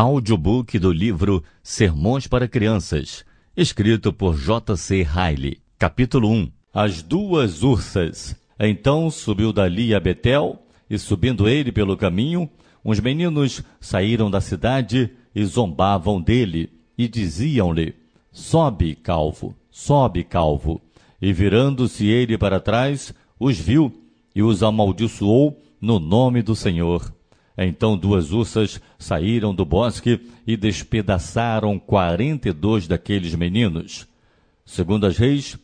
audiobook do livro Sermões para Crianças, escrito por J.C. Riley. Capítulo 1 As duas ursas. Então subiu dali a Betel, e subindo ele pelo caminho, uns meninos saíram da cidade e zombavam dele, e diziam-lhe: Sobe, calvo, sobe, calvo. E virando-se ele para trás, os viu e os amaldiçoou no nome do Senhor. Então duas ursas saíram do bosque e despedaçaram quarenta e dois daqueles meninos. Segundo as Reis,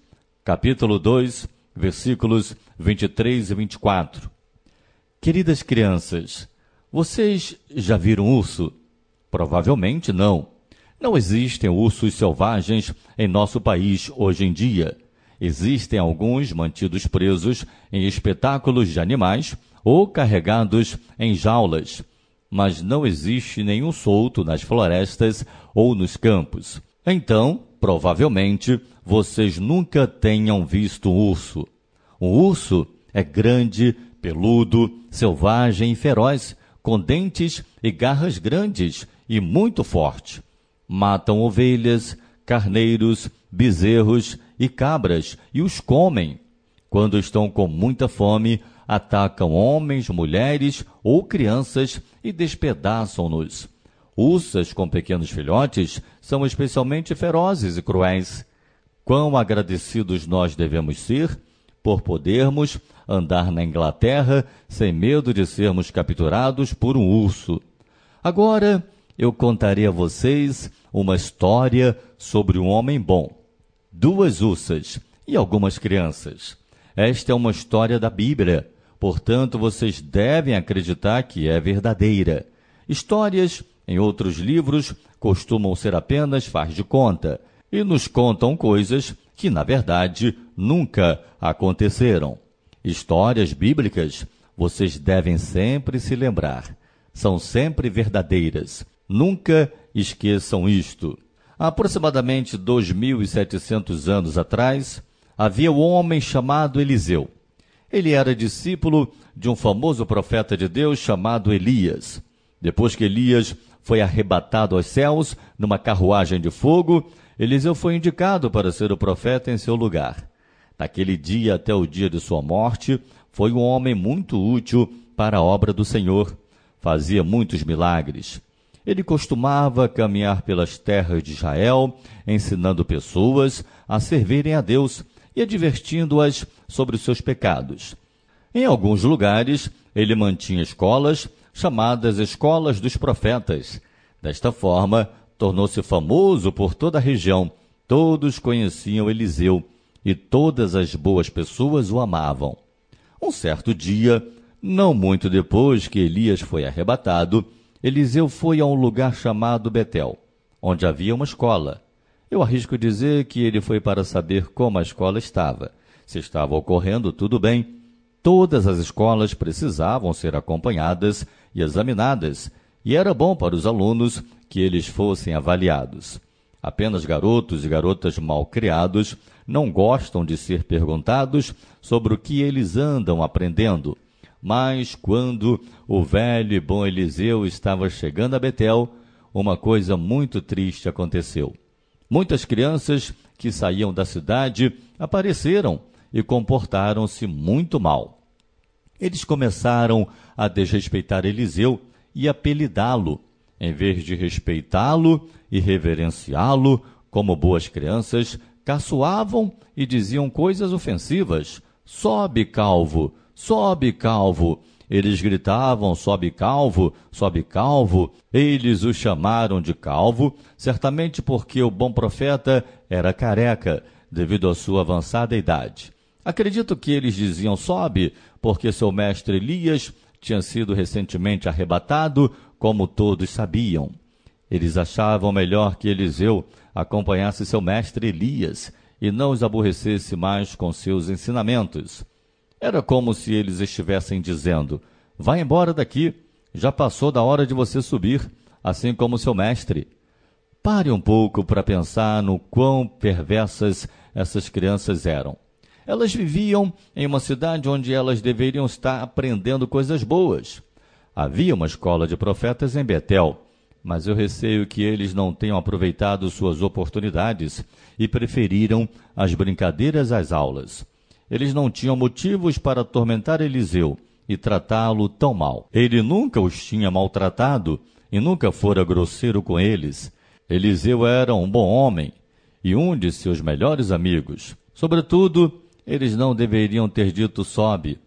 capítulo 2, versículos 23 e 24. Queridas crianças, vocês já viram urso? Provavelmente não. Não existem ursos selvagens em nosso país hoje em dia. Existem alguns mantidos presos em espetáculos de animais ou carregados em jaulas, mas não existe nenhum solto nas florestas ou nos campos. Então, provavelmente, vocês nunca tenham visto um urso. Um urso é grande, peludo, selvagem e feroz, com dentes e garras grandes e muito forte. Matam ovelhas, carneiros, bezerros e cabras e os comem. Quando estão com muita fome, atacam homens, mulheres ou crianças e despedaçam-nos. Ursas com pequenos filhotes são especialmente ferozes e cruéis. Quão agradecidos nós devemos ser por podermos andar na Inglaterra sem medo de sermos capturados por um urso. Agora eu contarei a vocês uma história sobre um homem bom, duas ursas e algumas crianças. Esta é uma história da Bíblia Portanto, vocês devem acreditar que é verdadeira. Histórias, em outros livros, costumam ser apenas faz de conta e nos contam coisas que, na verdade, nunca aconteceram. Histórias bíblicas, vocês devem sempre se lembrar. São sempre verdadeiras. Nunca esqueçam isto. Aproximadamente 2.700 anos atrás, havia um homem chamado Eliseu. Ele era discípulo de um famoso profeta de Deus chamado Elias. Depois que Elias foi arrebatado aos céus numa carruagem de fogo, Eliseu foi indicado para ser o profeta em seu lugar. Naquele dia até o dia de sua morte, foi um homem muito útil para a obra do Senhor. Fazia muitos milagres. Ele costumava caminhar pelas terras de Israel, ensinando pessoas a servirem a Deus e advertindo-as sobre os seus pecados. Em alguns lugares, ele mantinha escolas chamadas Escolas dos Profetas. Desta forma, tornou-se famoso por toda a região. Todos conheciam Eliseu e todas as boas pessoas o amavam. Um certo dia, não muito depois que Elias foi arrebatado, Eliseu foi a um lugar chamado Betel, onde havia uma escola. Eu arrisco dizer que ele foi para saber como a escola estava. Se estava ocorrendo tudo bem. Todas as escolas precisavam ser acompanhadas e examinadas, e era bom para os alunos que eles fossem avaliados. Apenas garotos e garotas mal criados não gostam de ser perguntados sobre o que eles andam aprendendo. Mas quando o velho e bom Eliseu estava chegando a Betel, uma coisa muito triste aconteceu. Muitas crianças que saíam da cidade apareceram e comportaram-se muito mal. Eles começaram a desrespeitar Eliseu e apelidá-lo, em vez de respeitá-lo e reverenciá-lo como boas crianças, caçoavam e diziam coisas ofensivas. Sobe, calvo, sobe, calvo. Eles gritavam: sobe calvo, sobe calvo. Eles o chamaram de calvo, certamente porque o bom profeta era careca, devido à sua avançada idade. Acredito que eles diziam sobe, porque seu mestre Elias tinha sido recentemente arrebatado, como todos sabiam. Eles achavam melhor que Eliseu acompanhasse seu mestre Elias e não os aborrecesse mais com seus ensinamentos. Era como se eles estivessem dizendo: Vá embora daqui, já passou da hora de você subir, assim como seu mestre. Pare um pouco para pensar no quão perversas essas crianças eram. Elas viviam em uma cidade onde elas deveriam estar aprendendo coisas boas. Havia uma escola de profetas em Betel, mas eu receio que eles não tenham aproveitado suas oportunidades e preferiram as brincadeiras às aulas. Eles não tinham motivos para atormentar Eliseu e tratá-lo tão mal. Ele nunca os tinha maltratado e nunca fora grosseiro com eles. Eliseu era um bom homem e um de seus melhores amigos. Sobretudo, eles não deveriam ter dito sobe.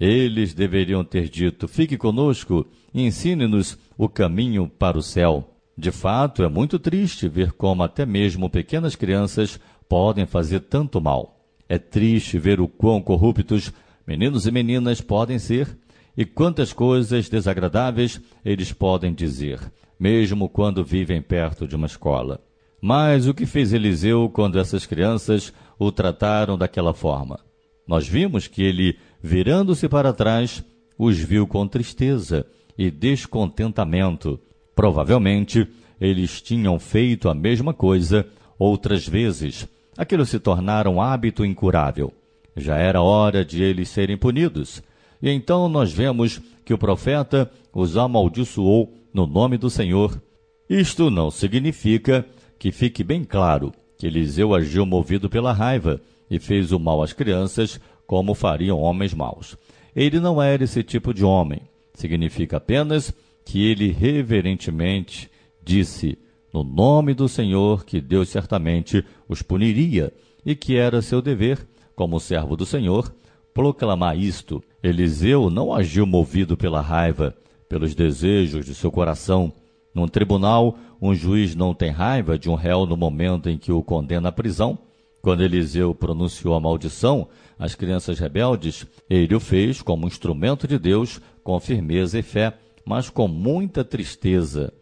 Eles deveriam ter dito fique conosco e ensine-nos o caminho para o céu. De fato, é muito triste ver como até mesmo pequenas crianças podem fazer tanto mal. É triste ver o quão corruptos meninos e meninas podem ser e quantas coisas desagradáveis eles podem dizer, mesmo quando vivem perto de uma escola. Mas o que fez Eliseu quando essas crianças o trataram daquela forma? Nós vimos que ele, virando-se para trás, os viu com tristeza e descontentamento. Provavelmente, eles tinham feito a mesma coisa outras vezes. Aquilo se tornara um hábito incurável. Já era hora de eles serem punidos. E então nós vemos que o profeta os amaldiçoou no nome do Senhor. Isto não significa que fique bem claro que Eliseu agiu movido pela raiva e fez o mal às crianças, como fariam homens maus. Ele não era esse tipo de homem. Significa apenas que ele reverentemente disse, no nome do Senhor, que Deus certamente os puniria e que era seu dever, como servo do Senhor, proclamar isto. Eliseu não agiu movido pela raiva, pelos desejos de seu coração. Num tribunal, um juiz não tem raiva de um réu no momento em que o condena à prisão. Quando Eliseu pronunciou a maldição às crianças rebeldes, ele o fez como instrumento de Deus com firmeza e fé, mas com muita tristeza.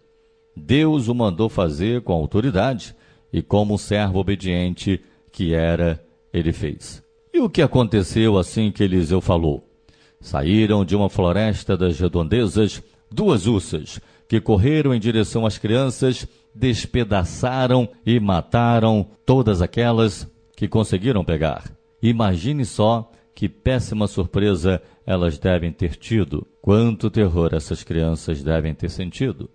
Deus o mandou fazer com autoridade e como um servo obediente que era, ele fez. E o que aconteceu assim que Eliseu falou? Saíram de uma floresta das redondezas duas ursas, que correram em direção às crianças, despedaçaram e mataram todas aquelas que conseguiram pegar. Imagine só que péssima surpresa elas devem ter tido. Quanto terror essas crianças devem ter sentido.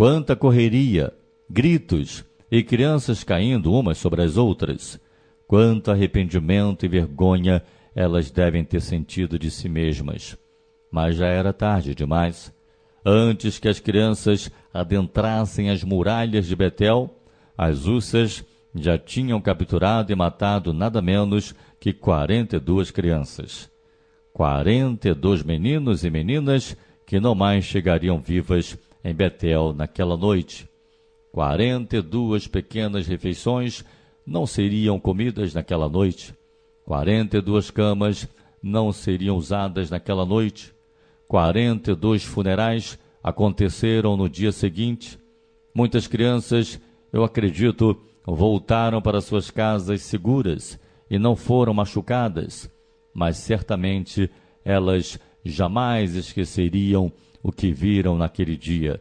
Quanta correria, gritos e crianças caindo umas sobre as outras. Quanto arrependimento e vergonha elas devem ter sentido de si mesmas. Mas já era tarde demais. Antes que as crianças adentrassem as muralhas de Betel, as ursas já tinham capturado e matado nada menos que quarenta e duas crianças quarenta e dois meninos e meninas que não mais chegariam vivas em Betel naquela noite. Quarenta e duas pequenas refeições não seriam comidas naquela noite. Quarenta e duas camas não seriam usadas naquela noite. Quarenta e dois funerais aconteceram no dia seguinte. Muitas crianças, eu acredito, voltaram para suas casas seguras e não foram machucadas mas certamente elas jamais esqueceriam o que viram naquele dia.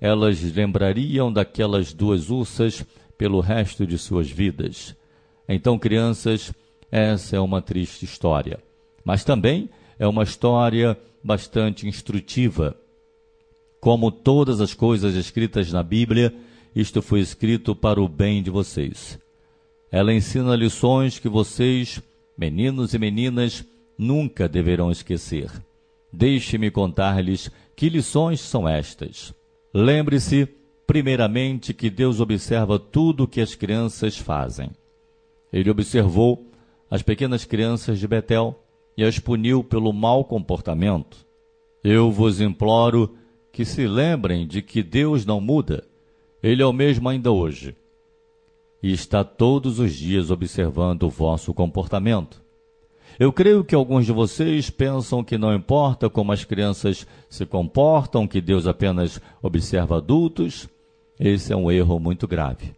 Elas lembrariam daquelas duas ursas pelo resto de suas vidas. Então, crianças, essa é uma triste história, mas também é uma história bastante instrutiva. Como todas as coisas escritas na Bíblia, isto foi escrito para o bem de vocês. Ela ensina lições que vocês meninos e meninas nunca deverão esquecer. Deixe-me contar-lhes que lições são estas. Lembre-se, primeiramente, que Deus observa tudo o que as crianças fazem. Ele observou as pequenas crianças de Betel e as puniu pelo mau comportamento. Eu vos imploro que se lembrem de que Deus não muda. Ele é o mesmo ainda hoje e está todos os dias observando o vosso comportamento. Eu creio que alguns de vocês pensam que não importa como as crianças se comportam, que Deus apenas observa adultos. Esse é um erro muito grave.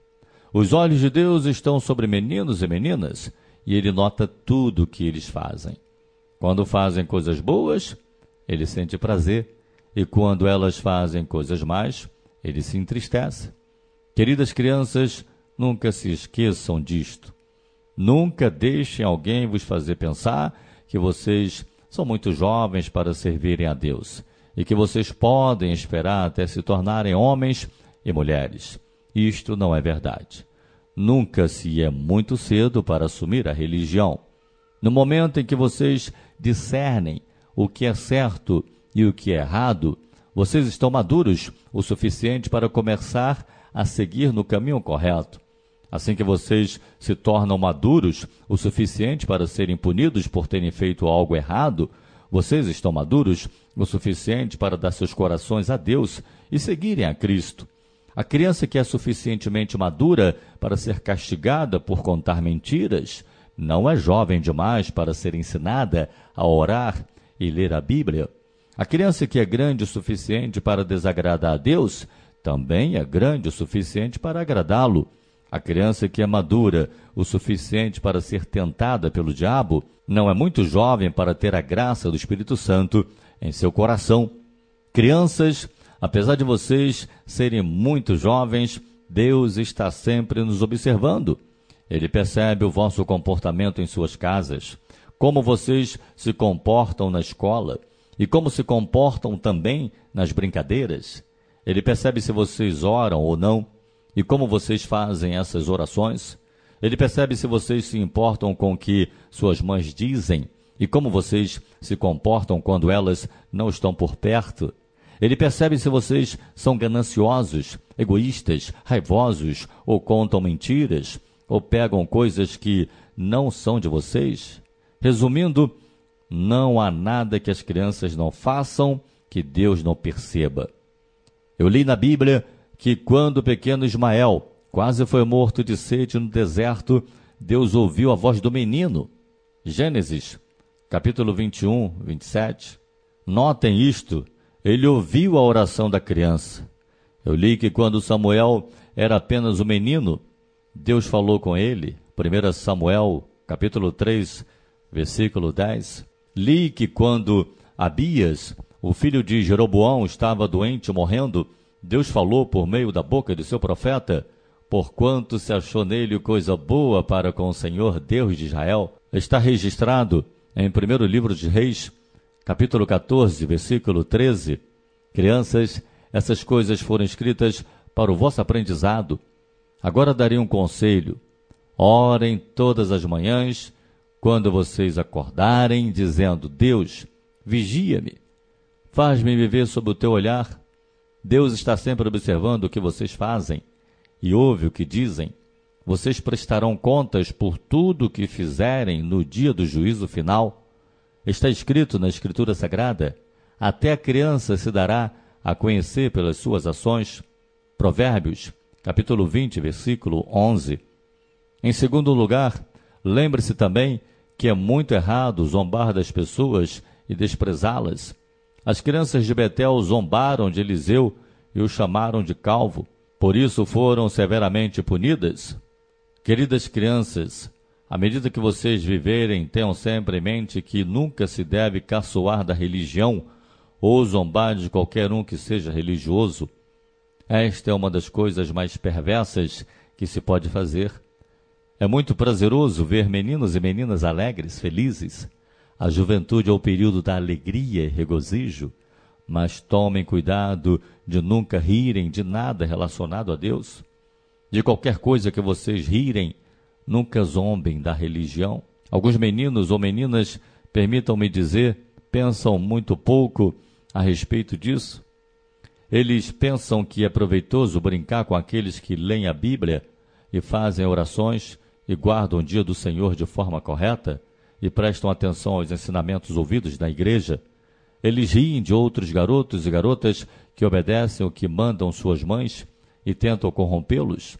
Os olhos de Deus estão sobre meninos e meninas e ele nota tudo o que eles fazem. Quando fazem coisas boas, ele sente prazer, e quando elas fazem coisas más, ele se entristece. Queridas crianças, Nunca se esqueçam disto. Nunca deixem alguém vos fazer pensar que vocês são muito jovens para servirem a Deus e que vocês podem esperar até se tornarem homens e mulheres. Isto não é verdade. Nunca se é muito cedo para assumir a religião. No momento em que vocês discernem o que é certo e o que é errado, vocês estão maduros o suficiente para começar a seguir no caminho correto. Assim que vocês se tornam maduros o suficiente para serem punidos por terem feito algo errado, vocês estão maduros o suficiente para dar seus corações a Deus e seguirem a Cristo. A criança que é suficientemente madura para ser castigada por contar mentiras não é jovem demais para ser ensinada a orar e ler a Bíblia. A criança que é grande o suficiente para desagradar a Deus também é grande o suficiente para agradá-lo. A criança que é madura o suficiente para ser tentada pelo diabo não é muito jovem para ter a graça do Espírito Santo em seu coração. Crianças, apesar de vocês serem muito jovens, Deus está sempre nos observando. Ele percebe o vosso comportamento em suas casas, como vocês se comportam na escola e como se comportam também nas brincadeiras. Ele percebe se vocês oram ou não e como vocês fazem essas orações. Ele percebe se vocês se importam com o que suas mães dizem e como vocês se comportam quando elas não estão por perto. Ele percebe se vocês são gananciosos, egoístas, raivosos, ou contam mentiras, ou pegam coisas que não são de vocês. Resumindo, não há nada que as crianças não façam que Deus não perceba. Eu li na Bíblia que quando o pequeno Ismael quase foi morto de sede no deserto, Deus ouviu a voz do menino. Gênesis, capítulo 21, 27. Notem isto, ele ouviu a oração da criança. Eu li que quando Samuel era apenas um menino, Deus falou com ele. 1 Samuel, capítulo 3, versículo 10. Li que quando Abias, o filho de Jeroboão, estava doente, morrendo, Deus falou por meio da boca de seu profeta, porquanto se achou nele coisa boa para com o Senhor Deus de Israel, está registrado em primeiro livro de Reis, capítulo 14, versículo 13. Crianças, essas coisas foram escritas para o vosso aprendizado. Agora darei um conselho. Orem todas as manhãs, quando vocês acordarem, dizendo: Deus, vigia-me, faz-me viver sob o teu olhar Deus está sempre observando o que vocês fazem e ouve o que dizem. Vocês prestarão contas por tudo o que fizerem no dia do juízo final. Está escrito na Escritura Sagrada: até a criança se dará a conhecer pelas suas ações. Provérbios, capítulo 20, versículo 11. Em segundo lugar, lembre-se também que é muito errado zombar das pessoas e desprezá-las. As crianças de Betel zombaram de Eliseu e o chamaram de calvo, por isso foram severamente punidas. Queridas crianças, à medida que vocês viverem, tenham sempre em mente que nunca se deve caçoar da religião ou zombar de qualquer um que seja religioso. Esta é uma das coisas mais perversas que se pode fazer. É muito prazeroso ver meninos e meninas alegres, felizes, a juventude é o período da alegria e regozijo, mas tomem cuidado de nunca rirem de nada relacionado a Deus. De qualquer coisa que vocês rirem, nunca zombem da religião. Alguns meninos ou meninas, permitam-me dizer, pensam muito pouco a respeito disso. Eles pensam que é proveitoso brincar com aqueles que leem a Bíblia e fazem orações e guardam o dia do Senhor de forma correta e prestam atenção aos ensinamentos ouvidos na igreja, eles riem de outros garotos e garotas que obedecem o que mandam suas mães e tentam corrompê-los.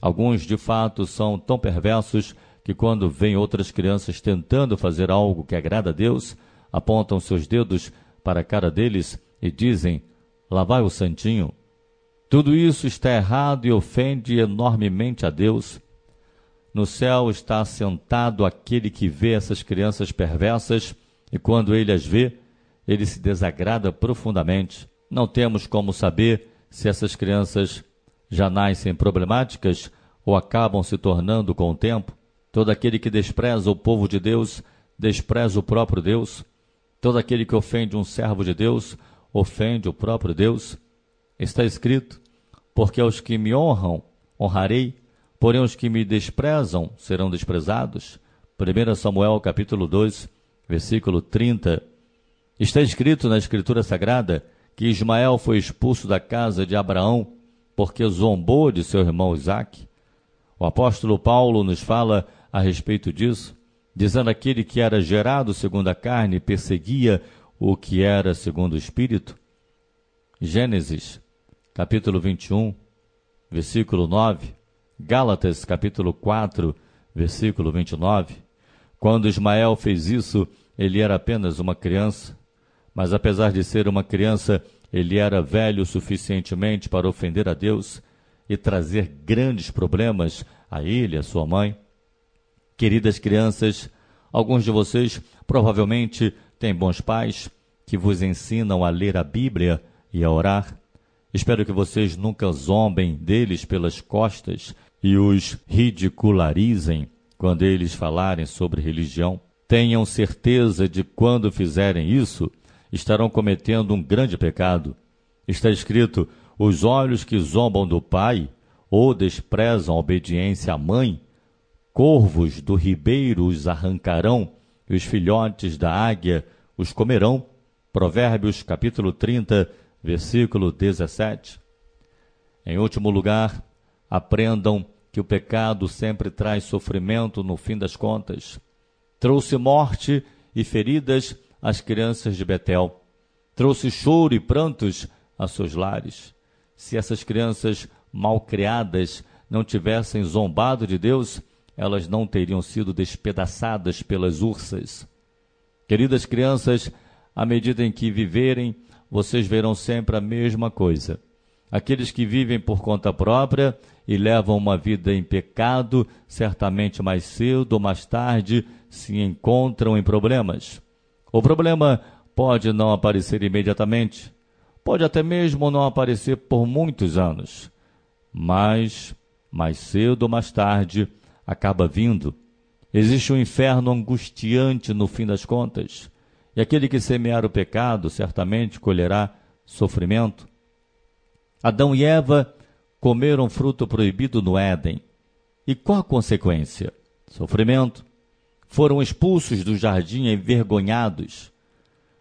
Alguns, de fato, são tão perversos que, quando veem outras crianças tentando fazer algo que agrada a Deus, apontam seus dedos para a cara deles e dizem: Lá vai o santinho. Tudo isso está errado e ofende enormemente a Deus no céu está sentado aquele que vê essas crianças perversas e quando ele as vê, ele se desagrada profundamente. Não temos como saber se essas crianças já nascem problemáticas ou acabam se tornando com o tempo. Todo aquele que despreza o povo de Deus, despreza o próprio Deus. Todo aquele que ofende um servo de Deus, ofende o próprio Deus. Está escrito: Porque aos que me honram, honrarei, porém os que me desprezam serão desprezados. 1 Samuel capítulo 2, versículo 30. Está escrito na Escritura Sagrada que Ismael foi expulso da casa de Abraão porque zombou de seu irmão Isaque. O apóstolo Paulo nos fala a respeito disso, dizendo aquele que era gerado segundo a carne perseguia o que era segundo o espírito. Gênesis, capítulo 21, versículo 9. Gálatas, capítulo 4, versículo 29. Quando Ismael fez isso, ele era apenas uma criança, mas apesar de ser uma criança, ele era velho suficientemente para ofender a Deus e trazer grandes problemas a ele e a sua mãe. Queridas crianças, alguns de vocês provavelmente têm bons pais que vos ensinam a ler a Bíblia e a orar. Espero que vocês nunca zombem deles pelas costas e os ridicularizem quando eles falarem sobre religião. Tenham certeza de quando fizerem isso, estarão cometendo um grande pecado. Está escrito: os olhos que zombam do pai ou desprezam a obediência à mãe, corvos do ribeiro os arrancarão, e os filhotes da águia os comerão. Provérbios capítulo 30, versículo 17. Em último lugar, aprendam que o pecado sempre traz sofrimento no fim das contas. Trouxe morte e feridas às crianças de Betel. Trouxe choro e prantos a seus lares. Se essas crianças mal criadas não tivessem zombado de Deus, elas não teriam sido despedaçadas pelas ursas. Queridas crianças, à medida em que viverem, vocês verão sempre a mesma coisa. Aqueles que vivem por conta própria e levam uma vida em pecado, certamente mais cedo ou mais tarde se encontram em problemas. O problema pode não aparecer imediatamente, pode até mesmo não aparecer por muitos anos, mas mais cedo ou mais tarde acaba vindo. Existe um inferno angustiante no fim das contas, e aquele que semear o pecado certamente colherá sofrimento. Adão e Eva comeram fruto proibido no Éden. E qual a consequência? Sofrimento foram expulsos do jardim envergonhados.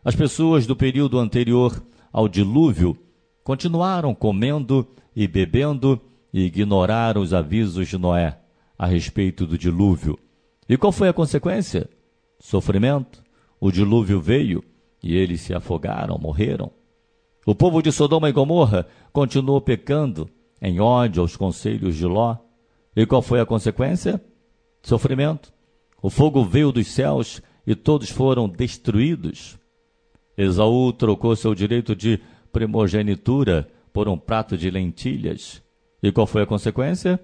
As pessoas do período anterior ao dilúvio continuaram comendo e bebendo e ignoraram os avisos de Noé a respeito do dilúvio. E qual foi a consequência? Sofrimento. O dilúvio veio e eles se afogaram, morreram. O povo de Sodoma e Gomorra continuou pecando em ódio aos conselhos de Ló. E qual foi a consequência? Sofrimento. O fogo veio dos céus e todos foram destruídos. Esaú trocou seu direito de primogenitura por um prato de lentilhas. E qual foi a consequência?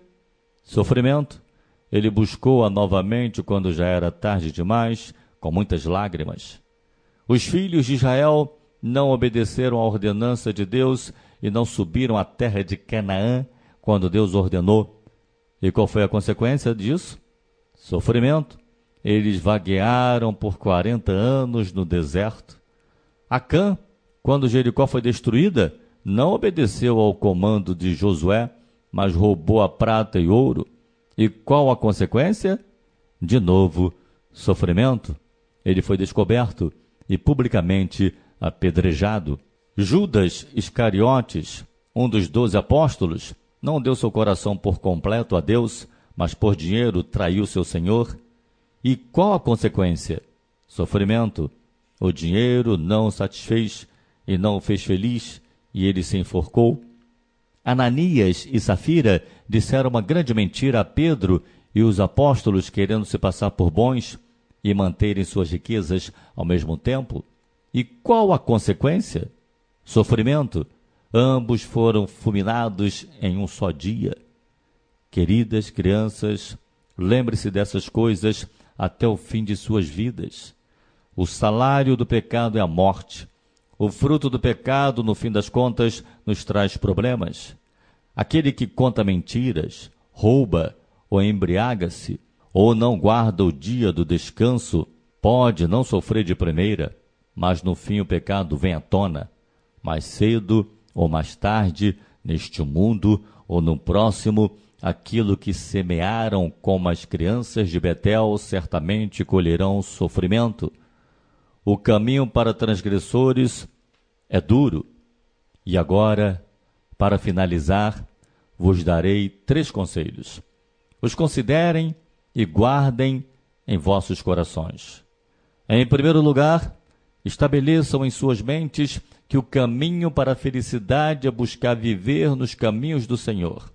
Sofrimento. Ele buscou-a novamente quando já era tarde demais, com muitas lágrimas. Os filhos de Israel não obedeceram à ordenança de Deus e não subiram à terra de Canaã quando Deus ordenou. E qual foi a consequência disso? Sofrimento. Eles vaguearam por 40 anos no deserto. Acã, quando Jericó foi destruída, não obedeceu ao comando de Josué, mas roubou a prata e ouro. E qual a consequência? De novo, sofrimento. Ele foi descoberto e publicamente apedrejado. Judas Iscariotes, um dos doze apóstolos, não deu seu coração por completo a Deus, mas por dinheiro traiu seu Senhor e qual a consequência? Sofrimento. O dinheiro não o satisfez e não o fez feliz, e ele se enforcou. Ananias e Safira disseram uma grande mentira a Pedro e os apóstolos, querendo se passar por bons e manterem suas riquezas ao mesmo tempo. E qual a consequência? Sofrimento. Ambos foram fulminados em um só dia. Queridas crianças, lembre-se dessas coisas até o fim de suas vidas. O salário do pecado é a morte. O fruto do pecado, no fim das contas, nos traz problemas. Aquele que conta mentiras, rouba ou embriaga-se, ou não guarda o dia do descanso, pode não sofrer de primeira, mas no fim o pecado vem à tona. Mais cedo ou mais tarde, neste mundo ou no próximo, aquilo que semearam como as crianças de Betel certamente colherão sofrimento. O caminho para transgressores é duro. E agora, para finalizar, vos darei três conselhos. Os considerem e guardem em vossos corações. Em primeiro lugar, estabeleçam em suas mentes que o caminho para a felicidade é buscar viver nos caminhos do Senhor.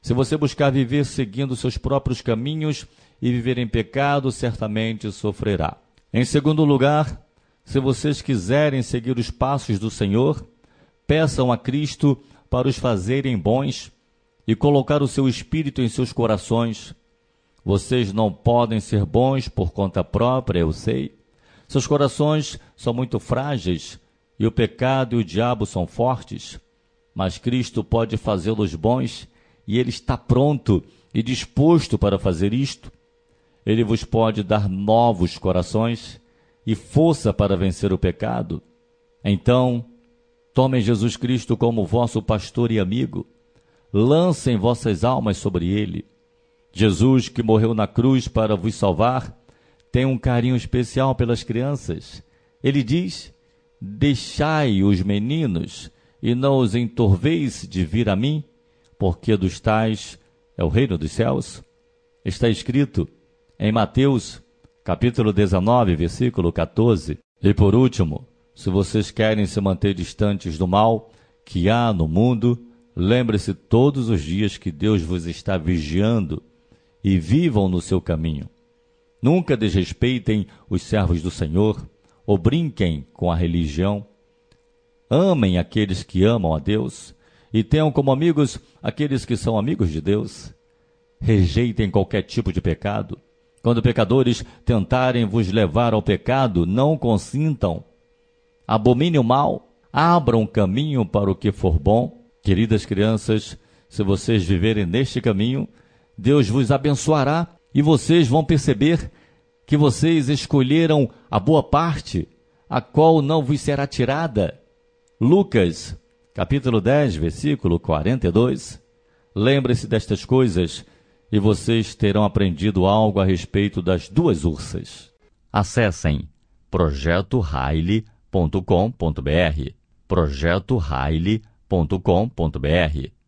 Se você buscar viver seguindo seus próprios caminhos e viver em pecado, certamente sofrerá. Em segundo lugar, se vocês quiserem seguir os passos do Senhor, peçam a Cristo para os fazerem bons e colocar o seu espírito em seus corações. Vocês não podem ser bons por conta própria, eu sei. Seus corações são muito frágeis e o pecado e o diabo são fortes, mas Cristo pode fazê-los bons e ele está pronto e disposto para fazer isto. Ele vos pode dar novos corações e força para vencer o pecado. Então, tomem Jesus Cristo como vosso pastor e amigo. Lancem vossas almas sobre ele. Jesus, que morreu na cruz para vos salvar, tem um carinho especial pelas crianças. Ele diz: Deixai os meninos e não os entorveis de vir a mim, porque dos tais é o reino dos céus. Está escrito em Mateus, capítulo 19, versículo 14. E por último, se vocês querem se manter distantes do mal que há no mundo, lembre-se todos os dias que Deus vos está vigiando e vivam no seu caminho. Nunca desrespeitem os servos do Senhor ou brinquem com a religião. Amem aqueles que amam a Deus e tenham como amigos aqueles que são amigos de Deus. Rejeitem qualquer tipo de pecado. Quando pecadores tentarem vos levar ao pecado, não consintam. Abomine o mal, abram caminho para o que for bom. Queridas crianças, se vocês viverem neste caminho, Deus vos abençoará e vocês vão perceber que vocês escolheram a boa parte, a qual não vos será tirada. Lucas, capítulo 10, versículo 42. Lembre-se destas coisas e vocês terão aprendido algo a respeito das duas ursas. Acessem projetoraile.com.br projetoraile.com.br